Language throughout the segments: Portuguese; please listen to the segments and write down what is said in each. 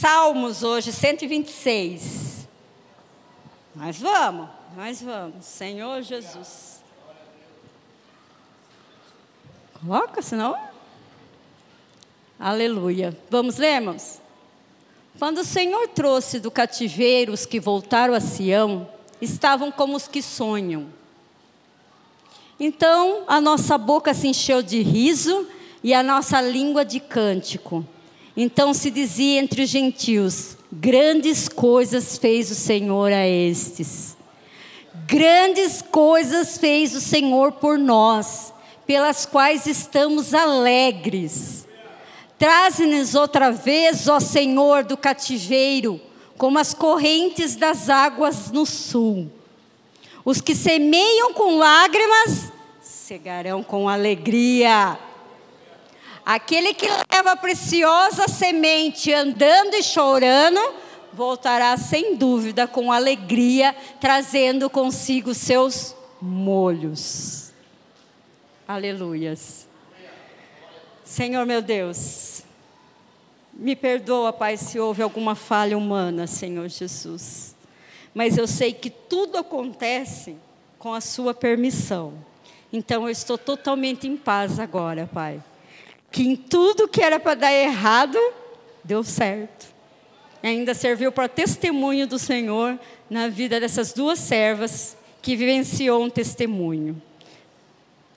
Salmos hoje, 126. Nós vamos, nós vamos. Senhor Jesus. Coloca, senão. Aleluia. Vamos ler, irmãos? Quando o Senhor trouxe do cativeiro os que voltaram a Sião, estavam como os que sonham. Então a nossa boca se encheu de riso e a nossa língua de cântico. Então se dizia entre os gentios: Grandes coisas fez o Senhor a estes. Grandes coisas fez o Senhor por nós, pelas quais estamos alegres. Traze-nos outra vez, ó Senhor, do cativeiro, como as correntes das águas no sul. Os que semeiam com lágrimas, cegarão com alegria. Aquele que leva a preciosa semente andando e chorando, voltará sem dúvida com alegria, trazendo consigo seus molhos. Aleluias. Senhor meu Deus, me perdoa, Pai, se houve alguma falha humana, Senhor Jesus. Mas eu sei que tudo acontece com a Sua permissão. Então eu estou totalmente em paz agora, Pai. Que em tudo que era para dar errado, deu certo. E ainda serviu para testemunho do Senhor na vida dessas duas servas que vivenciou um testemunho.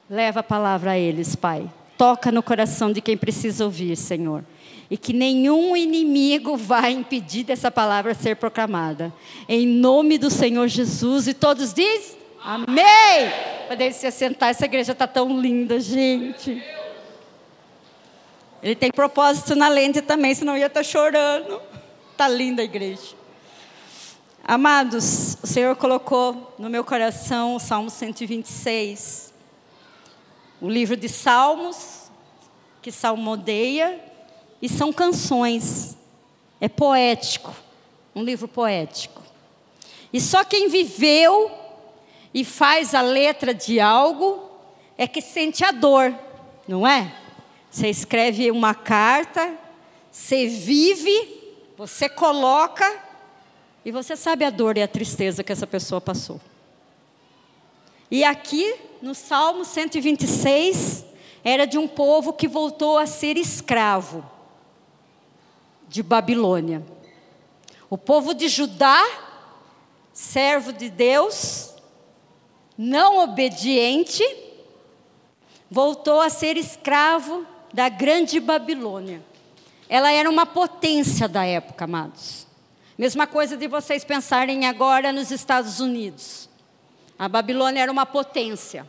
Leva a palavra a eles, Pai toca no coração de quem precisa ouvir, Senhor. E que nenhum inimigo vai impedir dessa palavra ser proclamada. Em nome do Senhor Jesus. E todos dizem: Amém. Podem se assentar, essa igreja está tão linda, gente. Ele tem propósito na lente também, senão ia estar tá chorando. Está linda a igreja. Amados, o Senhor colocou no meu coração o Salmo 126 o livro de Salmos, que salmodeia, e são canções. É poético, um livro poético. E só quem viveu e faz a letra de algo é que sente a dor, não é? Você escreve uma carta, você vive, você coloca e você sabe a dor e a tristeza que essa pessoa passou. E aqui no Salmo 126, era de um povo que voltou a ser escravo de Babilônia. O povo de Judá, servo de Deus, não obediente, voltou a ser escravo da grande Babilônia. Ela era uma potência da época, amados. Mesma coisa de vocês pensarem agora nos Estados Unidos. A Babilônia era uma potência.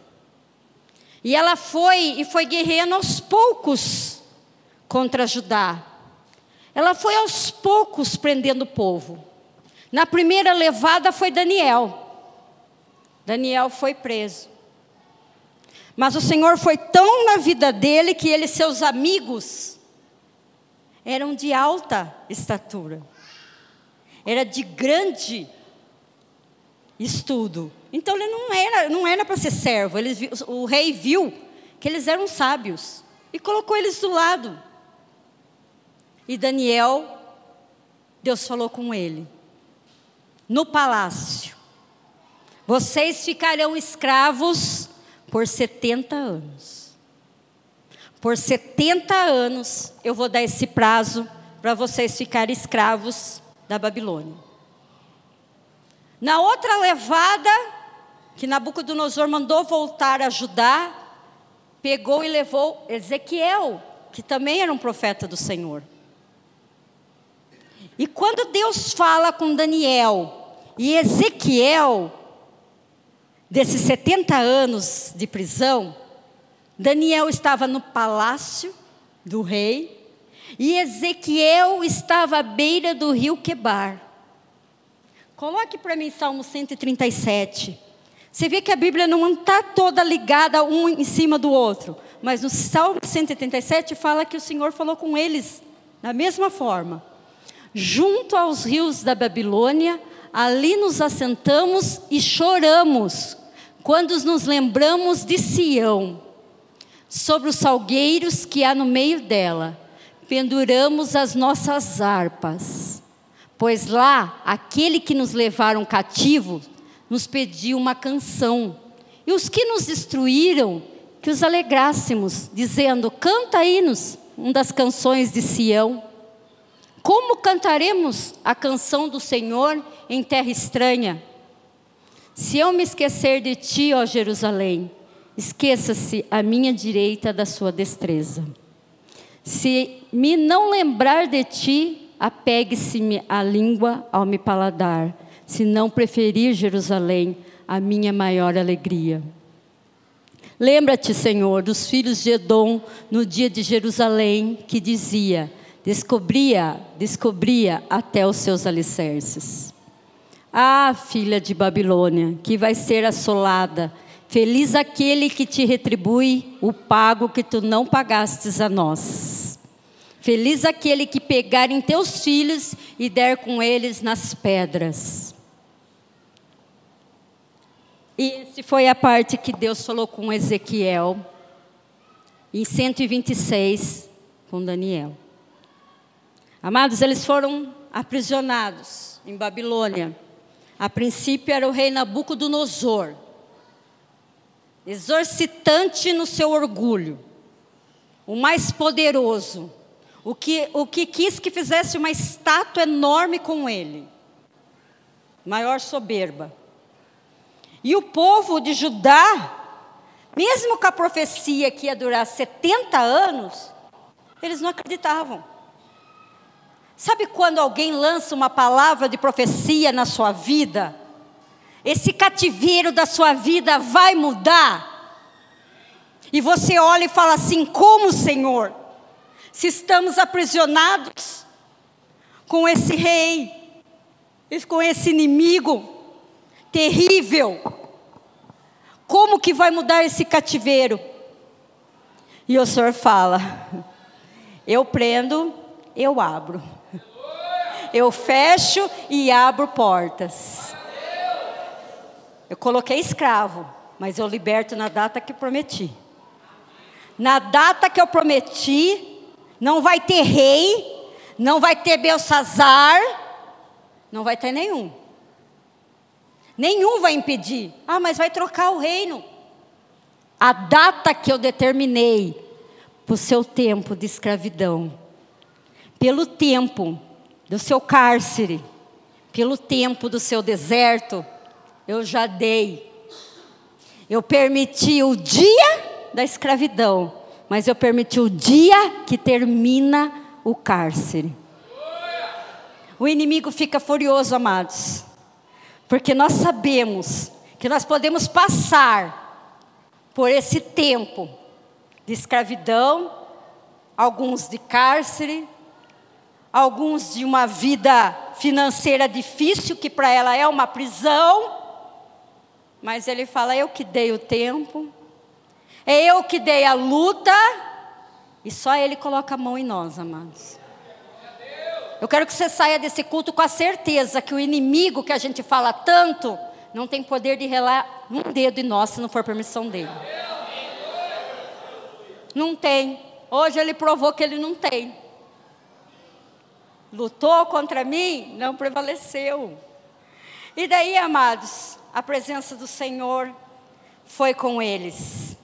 E ela foi e foi guerreando aos poucos contra Judá. Ela foi aos poucos prendendo o povo. Na primeira levada foi Daniel. Daniel foi preso. Mas o Senhor foi tão na vida dele que ele e seus amigos eram de alta estatura. Era de grande estudo. Então ele não era, não era para ser servo. O rei viu que eles eram sábios e colocou eles do lado. E Daniel, Deus falou com ele, no palácio: Vocês ficarão escravos por 70 anos. Por 70 anos eu vou dar esse prazo para vocês ficarem escravos da Babilônia. Na outra levada, que Nabucodonosor mandou voltar a Judá, pegou e levou Ezequiel, que também era um profeta do Senhor. E quando Deus fala com Daniel e Ezequiel, desses 70 anos de prisão, Daniel estava no palácio do rei e Ezequiel estava à beira do rio Quebar. Coloque para mim Salmo 137. Você vê que a Bíblia não está toda ligada um em cima do outro. Mas no Salmo 137 fala que o Senhor falou com eles da mesma forma. Junto aos rios da Babilônia, ali nos assentamos e choramos, quando nos lembramos de Sião, sobre os salgueiros que há no meio dela. penduramos as nossas harpas, pois lá aquele que nos levaram cativos nos pediu uma canção, e os que nos destruíram, que os alegrássemos, dizendo: Canta hinos, uma das canções de Sião. Como cantaremos a canção do Senhor em terra estranha? Se eu me esquecer de ti, ó Jerusalém, esqueça-se a minha direita da sua destreza. Se me não lembrar de ti, apegue-se-me a língua ao me paladar, se não preferir Jerusalém, a minha maior alegria. Lembra-te, Senhor, dos filhos de Edom no dia de Jerusalém, que dizia: descobria, descobria até os seus alicerces. Ah, filha de Babilônia, que vai ser assolada, feliz aquele que te retribui o pago que tu não pagastes a nós. Feliz aquele que pegar em teus filhos e der com eles nas pedras. E essa foi a parte que Deus falou com Ezequiel, em 126, com Daniel. Amados, eles foram aprisionados em Babilônia. A princípio era o rei Nabucodonosor, exorcitante no seu orgulho, o mais poderoso, o que, o que quis que fizesse uma estátua enorme com ele, maior soberba. E o povo de Judá, mesmo com a profecia que ia durar 70 anos, eles não acreditavam. Sabe quando alguém lança uma palavra de profecia na sua vida? Esse cativeiro da sua vida vai mudar. E você olha e fala assim: como, Senhor? Se estamos aprisionados com esse rei, com esse inimigo terrível, como que vai mudar esse cativeiro? E o Senhor fala: eu prendo, eu abro. Eu fecho e abro portas. Eu coloquei escravo, mas eu liberto na data que prometi. Na data que eu prometi, não vai ter rei, não vai ter Belsazar, não vai ter nenhum. Nenhum vai impedir. Ah, mas vai trocar o reino. A data que eu determinei para o seu tempo de escravidão, pelo tempo do seu cárcere, pelo tempo do seu deserto, eu já dei. Eu permiti o dia da escravidão, mas eu permiti o dia que termina o cárcere. O inimigo fica furioso, amados, porque nós sabemos que nós podemos passar por esse tempo de escravidão, alguns de cárcere, alguns de uma vida financeira difícil, que para ela é uma prisão. Mas ele fala: eu que dei o tempo, é eu que dei a luta, e só ele coloca a mão em nós, amados. Eu quero que você saia desse culto com a certeza que o inimigo que a gente fala tanto não tem poder de relar um dedo em nós se não for permissão dele. Não tem. Hoje ele provou que ele não tem lutou contra mim, não prevaleceu. E daí, amados, a presença do Senhor foi com eles.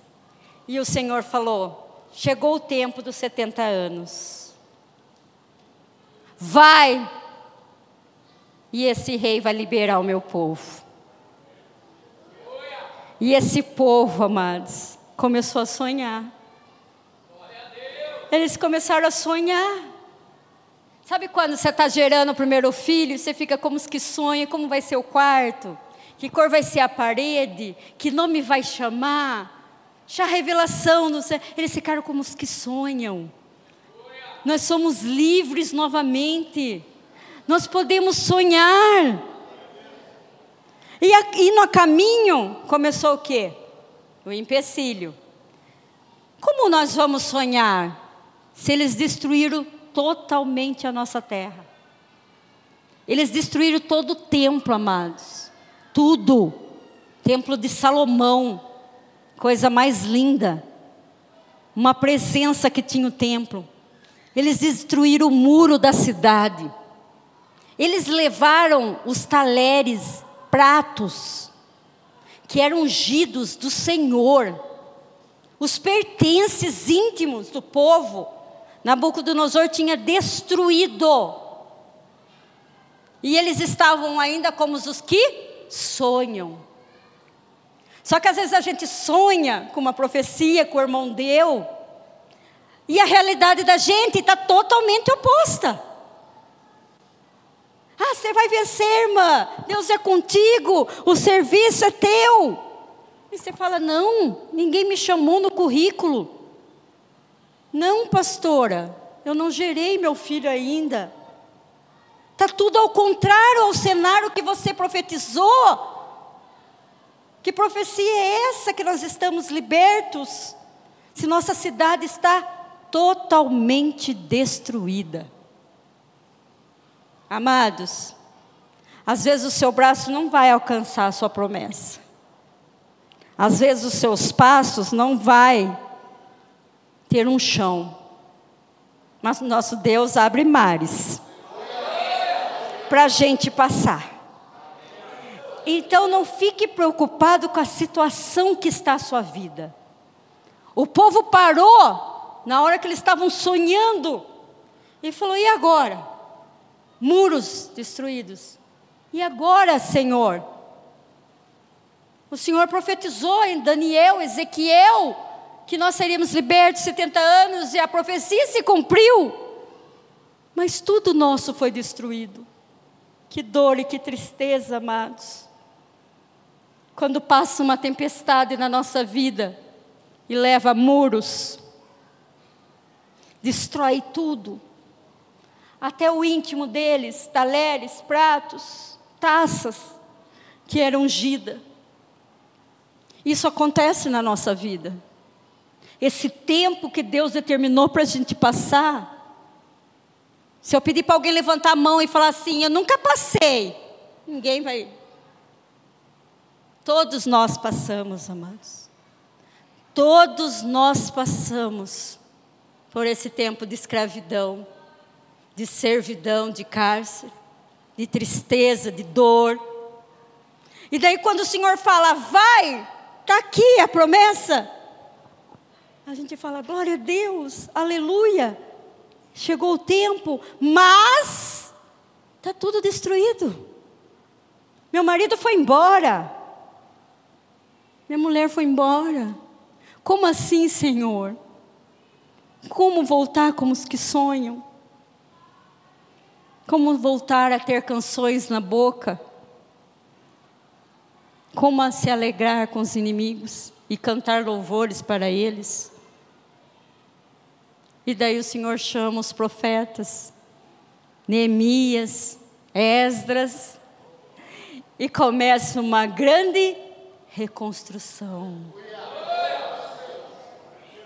E o Senhor falou: chegou o tempo dos 70 anos. Vai, e esse rei vai liberar o meu povo. E esse povo, amados, começou a sonhar. Eles começaram a sonhar. Sabe quando você está gerando o primeiro filho, você fica como os que sonha, como vai ser o quarto? Que cor vai ser a parede? Que nome vai chamar? Já a revelação, no céu. eles ficaram como os que sonham. Nós somos livres novamente. Nós podemos sonhar. E, e no caminho começou o quê? O empecilho. Como nós vamos sonhar se eles destruíram totalmente a nossa terra. Eles destruíram todo o templo, amados. Tudo. Templo de Salomão, coisa mais linda. Uma presença que tinha o templo. Eles destruíram o muro da cidade. Eles levaram os talheres, pratos, que eram ungidos do Senhor, os pertences íntimos do povo. Nabucodonosor tinha destruído. E eles estavam ainda como os que sonham. Só que às vezes a gente sonha com uma profecia que o irmão deu, e a realidade da gente está totalmente oposta. Ah, você vai vencer, irmã. Deus é contigo. O serviço é teu. E você fala: Não, ninguém me chamou no currículo. Não, pastora, eu não gerei meu filho ainda. Está tudo ao contrário ao cenário que você profetizou. Que profecia é essa que nós estamos libertos? Se nossa cidade está totalmente destruída. Amados, às vezes o seu braço não vai alcançar a sua promessa. Às vezes os seus passos não vai ter um chão. Mas nosso Deus abre mares para a gente passar. Então não fique preocupado com a situação que está a sua vida. O povo parou na hora que eles estavam sonhando e falou: e agora? Muros destruídos. E agora, Senhor? O Senhor profetizou em Daniel, Ezequiel, que nós seríamos libertos 70 anos e a profecia se cumpriu. Mas tudo nosso foi destruído. Que dor e que tristeza, amados quando passa uma tempestade na nossa vida e leva muros, destrói tudo, até o íntimo deles, talheres, pratos, taças, que era ungida. Isso acontece na nossa vida. Esse tempo que Deus determinou para a gente passar. Se eu pedir para alguém levantar a mão e falar assim, eu nunca passei, ninguém vai Todos nós passamos, amados. Todos nós passamos por esse tempo de escravidão, de servidão, de cárcere, de tristeza, de dor. E daí, quando o Senhor fala, vai, está aqui a promessa, a gente fala, glória a Deus, aleluia, chegou o tempo, mas está tudo destruído. Meu marido foi embora. Minha mulher foi embora. Como assim, Senhor? Como voltar como os que sonham? Como voltar a ter canções na boca? Como a se alegrar com os inimigos e cantar louvores para eles? E daí o Senhor chama os profetas, Neemias, Esdras, e começa uma grande reconstrução.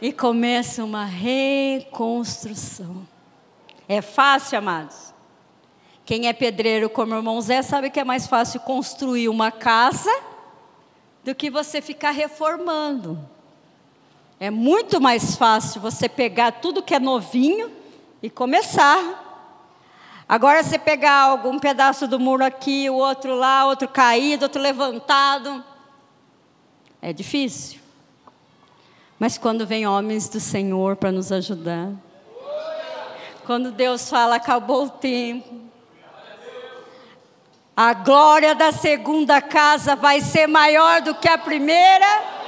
E começa uma reconstrução. É fácil, amados? Quem é pedreiro como o irmão Zé sabe que é mais fácil construir uma casa do que você ficar reformando. É muito mais fácil você pegar tudo que é novinho e começar. Agora você pegar algum pedaço do muro aqui, o outro lá, outro caído, outro levantado. É difícil. Mas quando vem homens do Senhor para nos ajudar, quando Deus fala, acabou o tempo, a glória da segunda casa vai ser maior do que a primeira.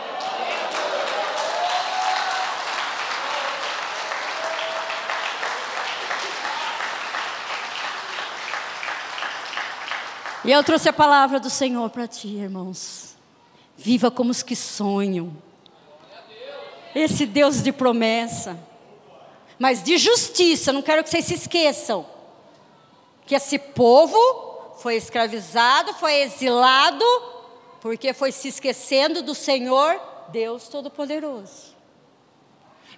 E eu trouxe a palavra do Senhor para ti, irmãos. Viva como os que sonham. Esse Deus de promessa. Mas de justiça, não quero que vocês se esqueçam. Que esse povo foi escravizado, foi exilado, porque foi se esquecendo do Senhor Deus Todo-Poderoso.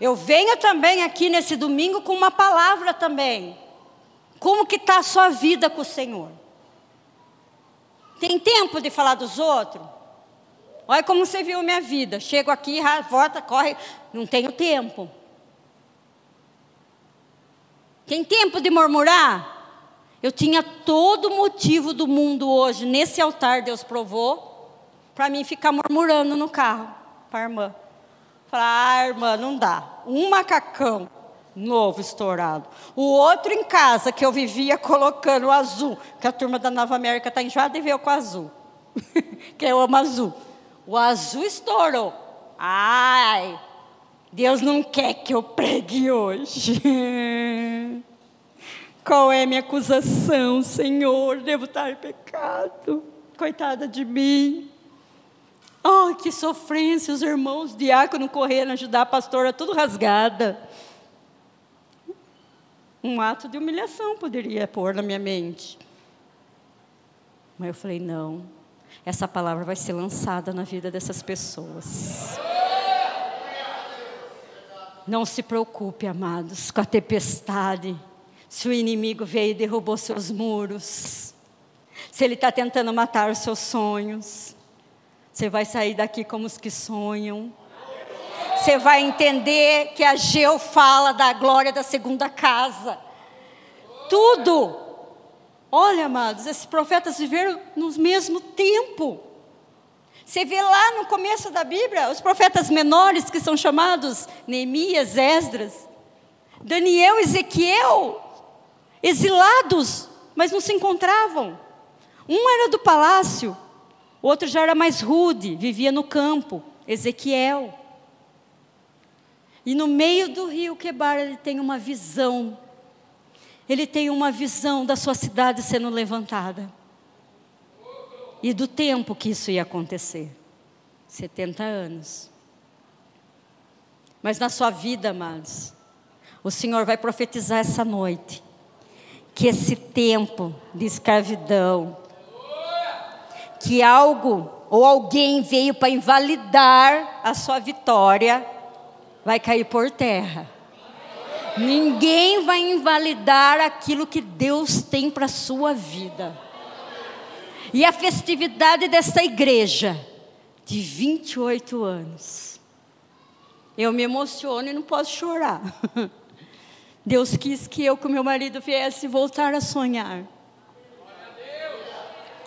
Eu venho também aqui nesse domingo com uma palavra também. Como que está a sua vida com o Senhor? Tem tempo de falar dos outros? Olha como você viu minha vida. Chego aqui, volta, corre, não tenho tempo. Tem tempo de murmurar? Eu tinha todo motivo do mundo hoje, nesse altar Deus provou, para mim ficar murmurando no carro, para a irmã. Falar, ah, irmã, não dá. Um macacão novo estourado. O outro em casa, que eu vivia colocando o azul, que a turma da Nova América está enjoada e veio com azul. que eu amo azul. O azul estourou. Ai, Deus não quer que eu pregue hoje. Qual é a minha acusação, Senhor? Devo estar em pecado. Coitada de mim. Oh, que sofrência, os irmãos diácono correndo ajudar a pastora, tudo rasgada. Um ato de humilhação poderia pôr na minha mente. Mas eu falei: não, essa palavra vai ser lançada na vida dessas pessoas. Não se preocupe, amados, com a tempestade. Se o inimigo veio e derrubou seus muros, se ele está tentando matar os seus sonhos, você vai sair daqui como os que sonham. Você vai entender que a Geu fala da glória da segunda casa. Tudo. Olha, amados, esses profetas viveram no mesmo tempo. Você vê lá no começo da Bíblia os profetas menores que são chamados Neemias, Esdras, Daniel, Ezequiel, exilados, mas não se encontravam. Um era do palácio, o outro já era mais rude, vivia no campo, Ezequiel. E no meio do rio Quebar ele tem uma visão. Ele tem uma visão da sua cidade sendo levantada e do tempo que isso ia acontecer 70 anos. Mas na sua vida, amados, o Senhor vai profetizar essa noite que esse tempo de escravidão, que algo ou alguém veio para invalidar a sua vitória, vai cair por terra. Ninguém vai invalidar aquilo que Deus tem para a sua vida. E a festividade desta igreja, de 28 anos. Eu me emociono e não posso chorar. Deus quis que eu com meu marido viesse voltar a sonhar.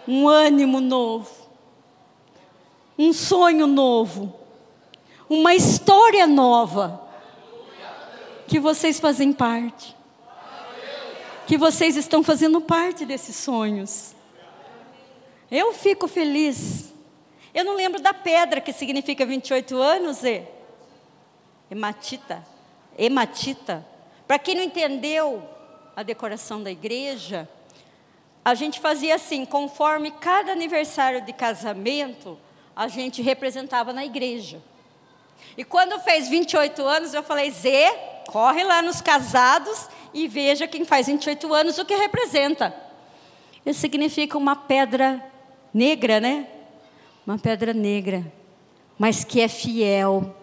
Um ânimo novo. Um sonho novo. Uma história nova. Que vocês fazem parte. Que vocês estão fazendo parte desses sonhos. Eu fico feliz. Eu não lembro da pedra que significa 28 anos, e hematita. Hematita. Para quem não entendeu a decoração da igreja, a gente fazia assim, conforme cada aniversário de casamento, a gente representava na igreja. E quando fez 28 anos, eu falei: Zê, corre lá nos casados e veja quem faz 28 anos o que representa. Isso significa uma pedra negra, né? Uma pedra negra, mas que é fiel,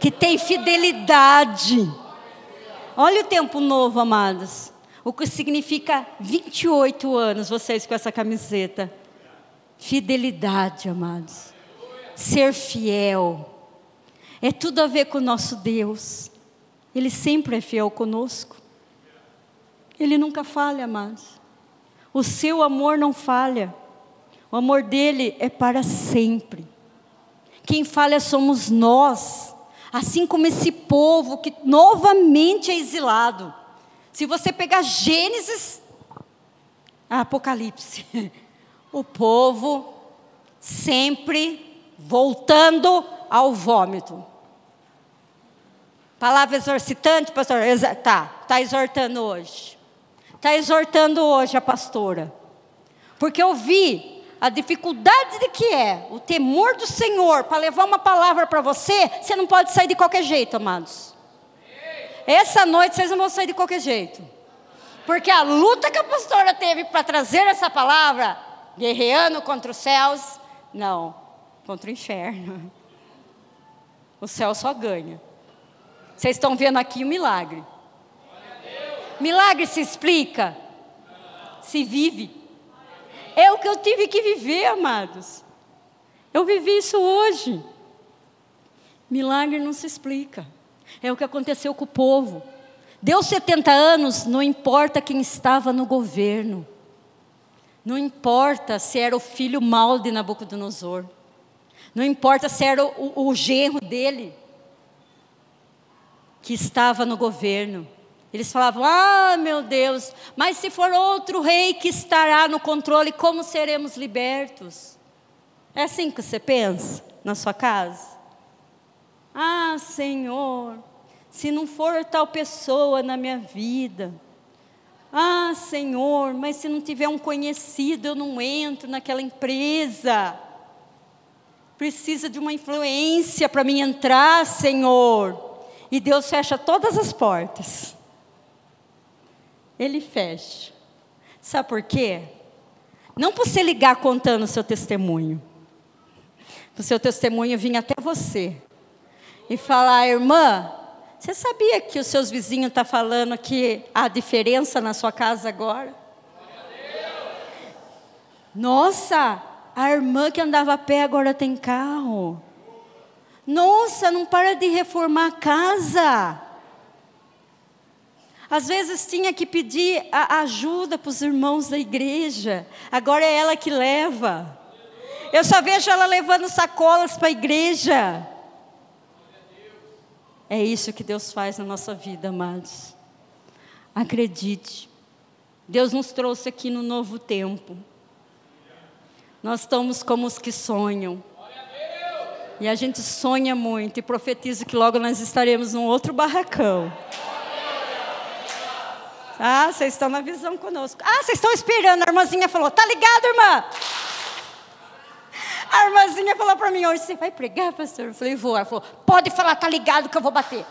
que tem fidelidade. Olha o tempo novo, amados. O que significa 28 anos, vocês com essa camiseta. Fidelidade, amados. Ser fiel. É tudo a ver com o nosso Deus. Ele sempre é fiel conosco. Ele nunca falha, amados. O seu amor não falha. O amor dele é para sempre. Quem falha somos nós, assim como esse povo que novamente é exilado. Se você pegar Gênesis, Apocalipse, o povo sempre voltando ao vômito. Palavra exorcitante, pastor? Tá, está exortando hoje. Está exortando hoje a pastora. Porque eu vi a dificuldade de que é o temor do Senhor para levar uma palavra para você, você não pode sair de qualquer jeito, amados. Essa noite vocês não vão sair de qualquer jeito. Porque a luta que a pastora teve para trazer essa palavra, guerreando contra os céus, não, contra o inferno. O céu só ganha. Vocês estão vendo aqui o milagre. Milagre se explica, se vive. É o que eu tive que viver, amados. Eu vivi isso hoje. Milagre não se explica. É o que aconteceu com o povo. Deu 70 anos, não importa quem estava no governo. Não importa se era o filho mal de Nabucodonosor. Não importa se era o, o, genro dele que estava no governo. Eles falavam: Ah, meu Deus, mas se for outro rei que estará no controle, como seremos libertos? É assim que você pensa na sua casa? Ah, Senhor, se não for tal pessoa na minha vida. Ah, Senhor, mas se não tiver um conhecido, eu não entro naquela empresa. Precisa de uma influência para mim entrar, Senhor. E Deus fecha todas as portas. Ele fecha. Sabe por quê? Não para você ligar contando o seu testemunho. Para o seu testemunho vir até você. E falar, irmã, você sabia que os seus vizinhos estão tá falando que há diferença na sua casa agora? Nossa, a irmã que andava a pé agora tem carro. Nossa, não para de reformar a casa. Às vezes tinha que pedir ajuda para os irmãos da igreja. Agora é ela que leva. Eu só vejo ela levando sacolas para a igreja. É isso que Deus faz na nossa vida, amados. Acredite. Deus nos trouxe aqui no novo tempo. Nós estamos como os que sonham. E a gente sonha muito e profetiza que logo nós estaremos num outro barracão. Ah, vocês estão na visão conosco. Ah, vocês estão esperando. A irmãzinha falou: Tá ligado, irmã? A irmãzinha falou para mim hoje: Você vai pregar, pastor? Eu falei: Vou. Ela falou: Pode falar, tá ligado que eu vou bater.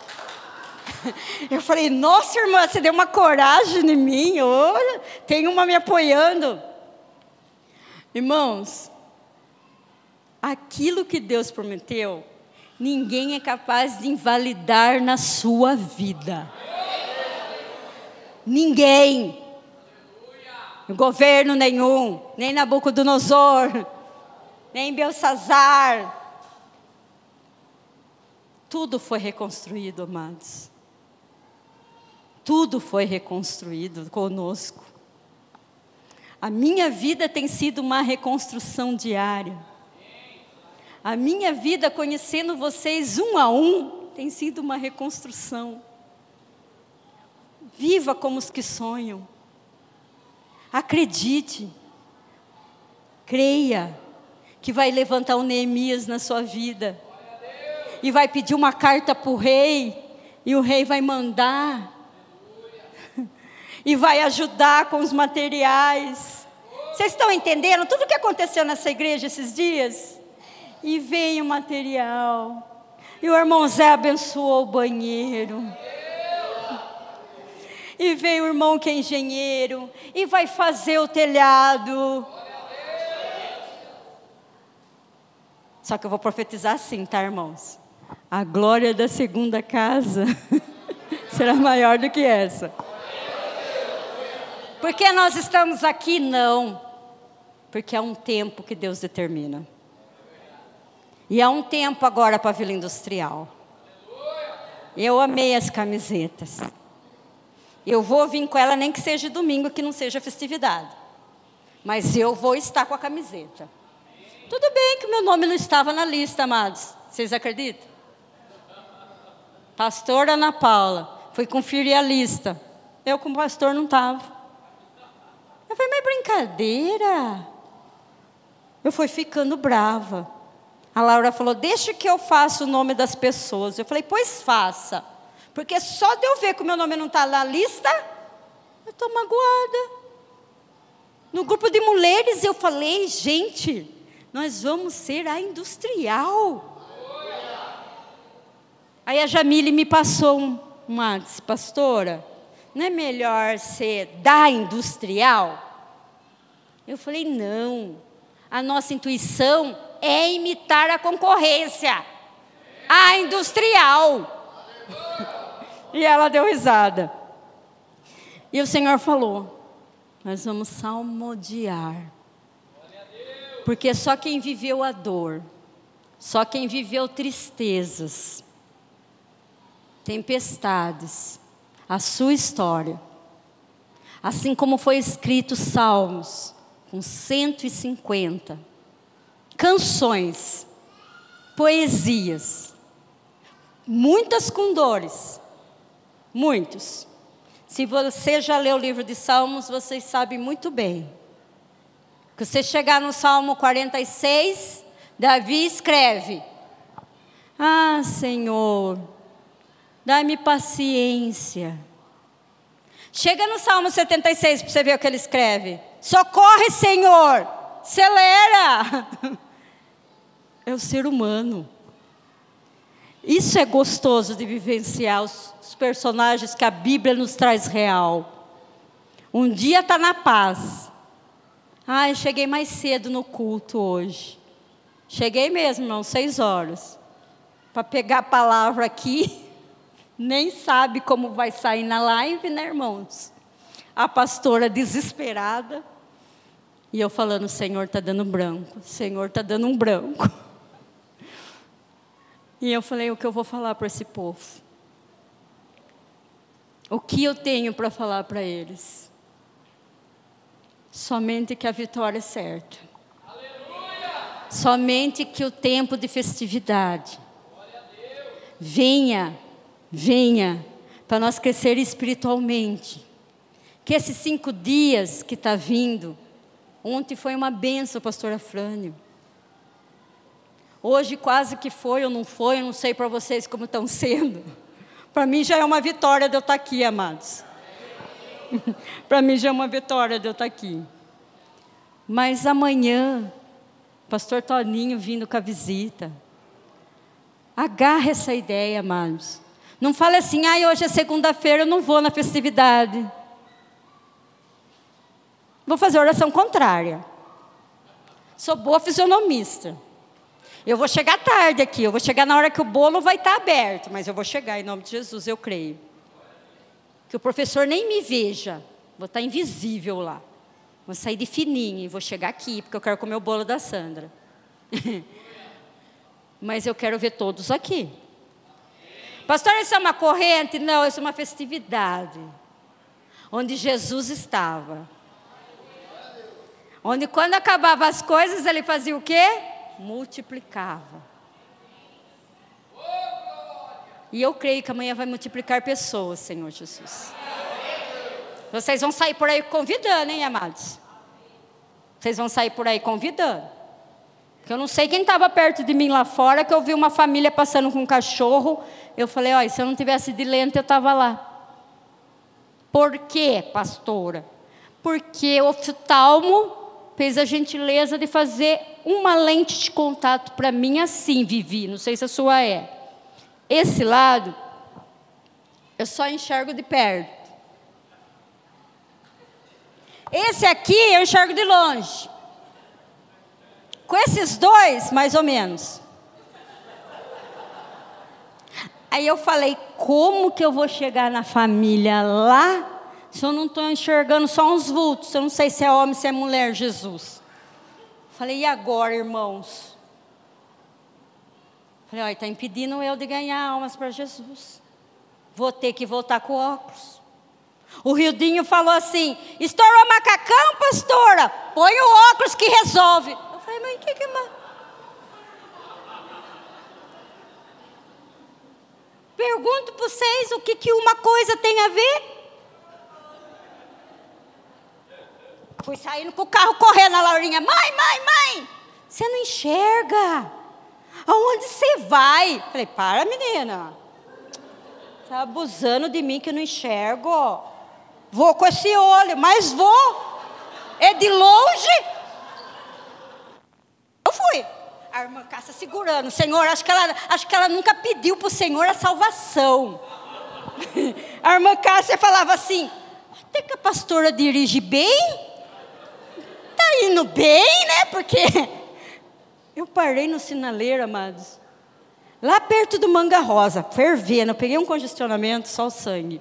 Eu falei: Nossa, irmã, você deu uma coragem em mim. Olha, tem uma me apoiando. Irmãos, aquilo que Deus prometeu, ninguém é capaz de invalidar na sua vida. Ninguém. Governo nenhum, nem Nabucodonosor, nem Belsazar. Tudo foi reconstruído, amados. Tudo foi reconstruído conosco. A minha vida tem sido uma reconstrução diária. A minha vida conhecendo vocês um a um tem sido uma reconstrução. Viva como os que sonham. Acredite. Creia que vai levantar o Neemias na sua vida. E vai pedir uma carta para o rei. E o rei vai mandar. E vai ajudar com os materiais. Vocês estão entendendo tudo o que aconteceu nessa igreja esses dias? E veio o material. E o irmão Zé abençoou o banheiro. E veio o irmão que é engenheiro. E vai fazer o telhado. Só que eu vou profetizar assim, tá, irmãos? A glória da segunda casa será maior do que essa. Porque nós estamos aqui? Não. Porque é um tempo que Deus determina. E é um tempo agora para a Vila Industrial. Eu amei as camisetas. Eu vou vir com ela, nem que seja domingo, que não seja festividade. Mas eu vou estar com a camiseta. Tudo bem que meu nome não estava na lista, amados. Vocês acreditam? Pastor Ana Paula. Fui conferir a lista. Eu, como pastor, não estava. Eu falei, mas brincadeira. Eu fui ficando brava. A Laura falou, deixa que eu faça o nome das pessoas. Eu falei, pois faça. Porque só de eu ver que o meu nome não está na lista, eu estou magoada. No grupo de mulheres eu falei, gente, nós vamos ser a industrial. Aí a Jamile me passou um, uma, disse, pastora, não é melhor ser da industrial? Eu falei, não. A nossa intuição é imitar a concorrência. A industrial. e ela deu risada. E o Senhor falou: Nós vamos salmodiar porque só quem viveu a dor, só quem viveu tristezas, tempestades, a sua história. Assim como foi escrito Salmos, com 150 canções, poesias, muitas com dores, muitos. Se você já leu o livro de Salmos, vocês sabem muito bem. Que você chegar no Salmo 46, Davi escreve: Ah, Senhor, dá-me paciência. Chega no Salmo 76 para você ver o que ele escreve: Socorre, Senhor, acelera. É o ser humano. Isso é gostoso de vivenciar os, os personagens que a Bíblia nos traz real. Um dia está na paz. Eu cheguei mais cedo no culto hoje. Cheguei mesmo, irmão, seis horas. Para pegar a palavra aqui, nem sabe como vai sair na live, né, irmãos? A pastora desesperada. E eu falando, Senhor está dando branco, Senhor está dando um branco. E eu falei, o que eu vou falar para esse povo? O que eu tenho para falar para eles? Somente que a vitória é certa. Aleluia! Somente que o tempo de festividade venha, venha, para nós crescer espiritualmente. Que esses cinco dias que está vindo, ontem foi uma benção, pastora Frânio. Hoje quase que foi ou não foi, eu não sei para vocês como estão sendo. Para mim já é uma vitória de eu estar tá aqui, amados. para mim já é uma vitória de eu estar tá aqui. Mas amanhã, pastor Toninho vindo com a visita. Agarra essa ideia, amados. Não fale assim, ah, hoje é segunda-feira, eu não vou na festividade. Vou fazer oração contrária. Sou boa fisionomista. Eu vou chegar tarde aqui, eu vou chegar na hora que o bolo vai estar aberto, mas eu vou chegar em nome de Jesus, eu creio. Que o professor nem me veja, vou estar invisível lá. Vou sair de fininho e vou chegar aqui, porque eu quero comer o bolo da Sandra. mas eu quero ver todos aqui. Pastor, isso é uma corrente? Não, isso é uma festividade. Onde Jesus estava. Onde quando acabava as coisas, ele fazia o quê? multiplicava. E eu creio que amanhã vai multiplicar pessoas, Senhor Jesus. Vocês vão sair por aí convidando, hein, amados? Vocês vão sair por aí convidando. Porque eu não sei quem estava perto de mim lá fora, que eu vi uma família passando com um cachorro. Eu falei, olha, se eu não tivesse de lente, eu estava lá. Por quê, pastora? Porque o oftalmo fez a gentileza de fazer uma lente de contato para mim assim, Vivi, não sei se a sua é. Esse lado, eu só enxergo de perto. Esse aqui eu enxergo de longe. Com esses dois, mais ou menos. Aí eu falei, como que eu vou chegar na família lá se eu não estou enxergando só uns vultos? Eu não sei se é homem, se é mulher, Jesus. Falei, e agora, irmãos? Falei, olha, está impedindo eu de ganhar almas para Jesus. Vou ter que voltar com óculos. O Rildinho falou assim: estourou macacão, pastora? Põe o óculos que resolve. É Pergunto para vocês o que, que uma coisa tem a ver Fui saindo com o carro correndo, a Laurinha, mãe, mãe, mãe, você não enxerga. Aonde você vai? Falei, para, menina. Está abusando de mim que eu não enxergo. Vou com esse olho, mas vou. É de longe. Eu fui. A irmã Cássia segurando. Senhor, acho que ela, acho que ela nunca pediu para o Senhor a salvação. A irmã Cássia falava assim: até que a pastora dirige bem tá indo bem, né? Porque eu parei no sinaleiro, amados. Lá perto do Manga Rosa, fervendo, eu peguei um congestionamento, só o sangue.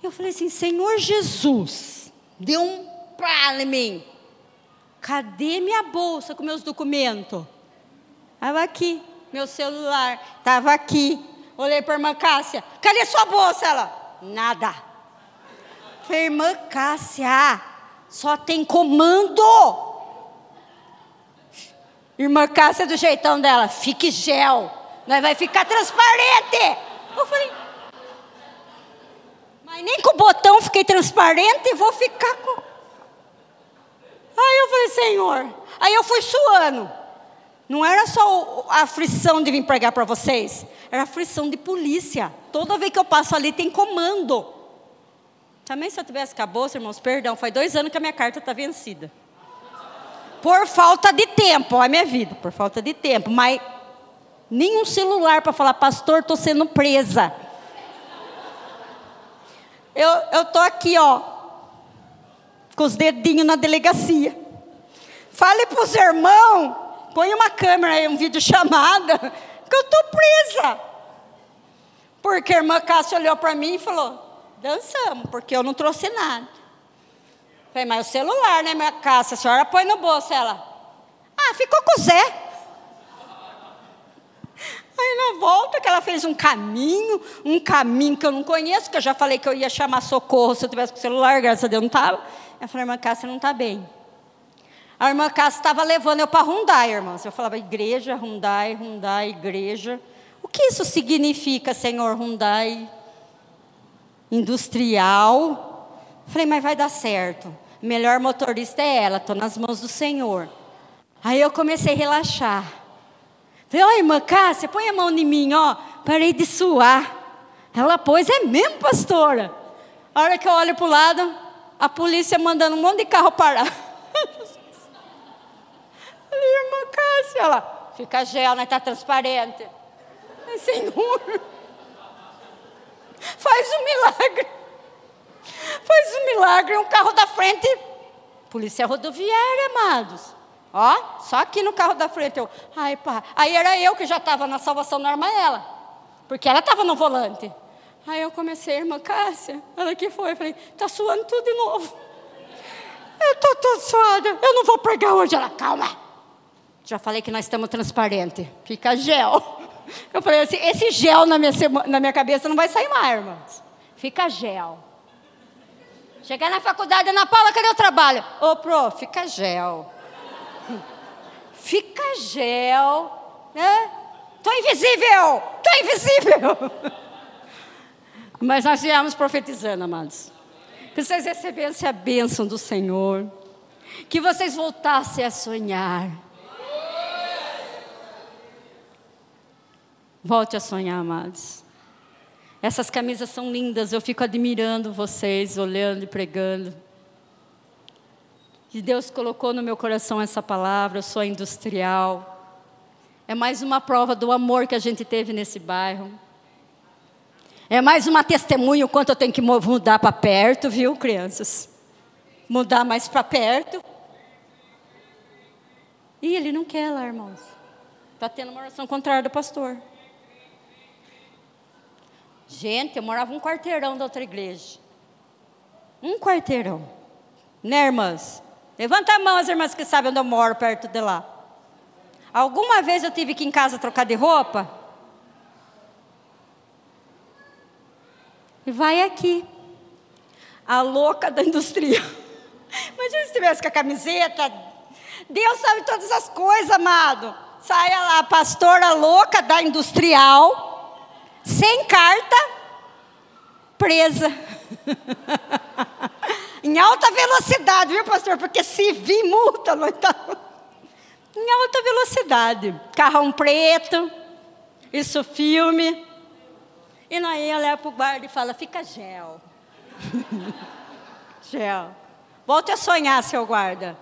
Eu falei assim, Senhor Jesus, deu um pá em mim. Cadê minha bolsa com meus documentos? Estava aqui. Meu celular estava aqui. Olhei para a irmã Cássia. Cadê sua bolsa? Ela, Nada. Falei, irmã Cássia, só tem comando. Irmã Cássia, do jeitão dela, fique gel, nós vai ficar transparente. Eu falei, mas nem com o botão fiquei transparente e vou ficar com. Aí eu falei, Senhor. Aí eu fui suando. Não era só a aflição de vir pregar para vocês, era a aflição de polícia. Toda vez que eu passo ali tem comando. Também se eu tivesse acabou, irmãos, perdão, faz dois anos que a minha carta está vencida. Por falta de tempo, olha a minha vida, por falta de tempo. Mas nenhum celular para falar, pastor, estou sendo presa. Eu estou aqui, ó, com os dedinhos na delegacia. Fale para os irmãos, põe uma câmera aí, um vídeo chamada, que eu estou presa. Porque a irmã Cássia olhou para mim e falou: dançamos, porque eu não trouxe nada. Falei, mas o celular, né, minha Cássia? A senhora põe no bolso. Ela, ah, ficou com o Zé. Aí na volta que ela fez um caminho, um caminho que eu não conheço, que eu já falei que eu ia chamar socorro se eu tivesse com o celular, graças a Deus não estava. Eu falei, irmã Cássia não está bem. A irmã Cássia estava levando eu para Hyundai, irmãs. Eu falava, igreja, Hyundai, Hyundai, igreja. O que isso significa, Senhor Hyundai? Industrial. Falei, mas vai dar certo. Melhor motorista é ela, estou nas mãos do Senhor. Aí eu comecei a relaxar. Falei, ó, irmã Cássia, põe a mão em mim, ó. Parei de suar. Ela pôs, é mesmo, pastora? A hora que eu olho para o lado, a polícia mandando um monte de carro parar. Falei, irmã Cássia, ela, fica gel, não está transparente. Falei, Senhor, faz um milagre. Faz um milagre, um carro da frente. Polícia rodoviária, amados. Ó, só aqui no carro da frente eu, ai pá. Aí era eu que já estava na salvação na arma ela, porque ela estava no volante. Aí eu comecei, irmã Cássia, ela que foi, eu falei, tá suando tudo de novo. Eu tô toda suada, eu não vou pregar hoje. Ela, calma. Já falei que nós estamos transparente, fica gel. Eu falei assim, esse gel na minha, na minha cabeça não vai sair mais, irmãos. Fica gel. Chegar na faculdade, Ana Paula, cadê o trabalho? Ô, pro, fica gel fica gel, né? Tô invisível, tô invisível. Mas nós viemos profetizando, amados. Que vocês recebessem a bênção do Senhor. Que vocês voltassem a sonhar. Volte a sonhar, amados. Essas camisas são lindas, eu fico admirando vocês, olhando e pregando. E Deus colocou no meu coração essa palavra, eu sou industrial. É mais uma prova do amor que a gente teve nesse bairro. É mais uma testemunho quanto eu tenho que mudar para perto, viu, crianças? Mudar mais para perto. E ele não quer lá, irmãos. Está tendo uma oração contrária do pastor. Gente, eu morava um quarteirão da outra igreja. Um quarteirão. Né, irmãs? Levanta a mão as irmãs que sabem onde eu moro, perto de lá. Alguma vez eu tive que ir em casa trocar de roupa? Vai aqui. A louca da indústria. Imagina se tivesse com a camiseta. Deus sabe todas as coisas, amado. Saia lá, pastora louca da industrial, sem carta, presa. Em alta velocidade, viu, pastor? Porque se vir multa, não está. Em alta velocidade. Carrão preto, isso filme. E aí ela leva para o guarda e fala: fica gel. gel. Volte a sonhar, seu guarda.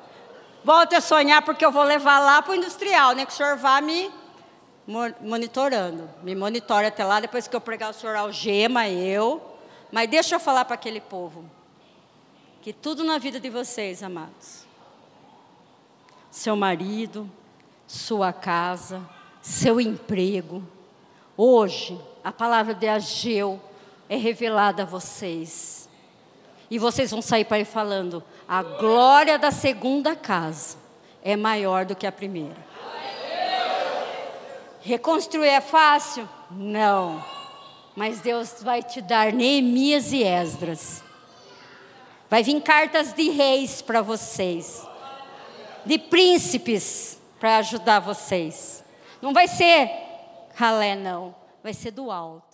Volte a sonhar, porque eu vou levar lá para o industrial, né? Que o senhor vá me monitorando. Me monitore até lá, depois que eu pregar o senhor algema, eu. Mas deixa eu falar para aquele povo que tudo na vida de vocês, amados, seu marido, sua casa, seu emprego, hoje a palavra de Ageu é revelada a vocês. E vocês vão sair para ir falando: a glória da segunda casa é maior do que a primeira. Reconstruir é fácil? Não. Mas Deus vai te dar Neemias e Esdras. Vai vir cartas de reis para vocês, de príncipes para ajudar vocês. Não vai ser ralé, não. Vai ser do alto.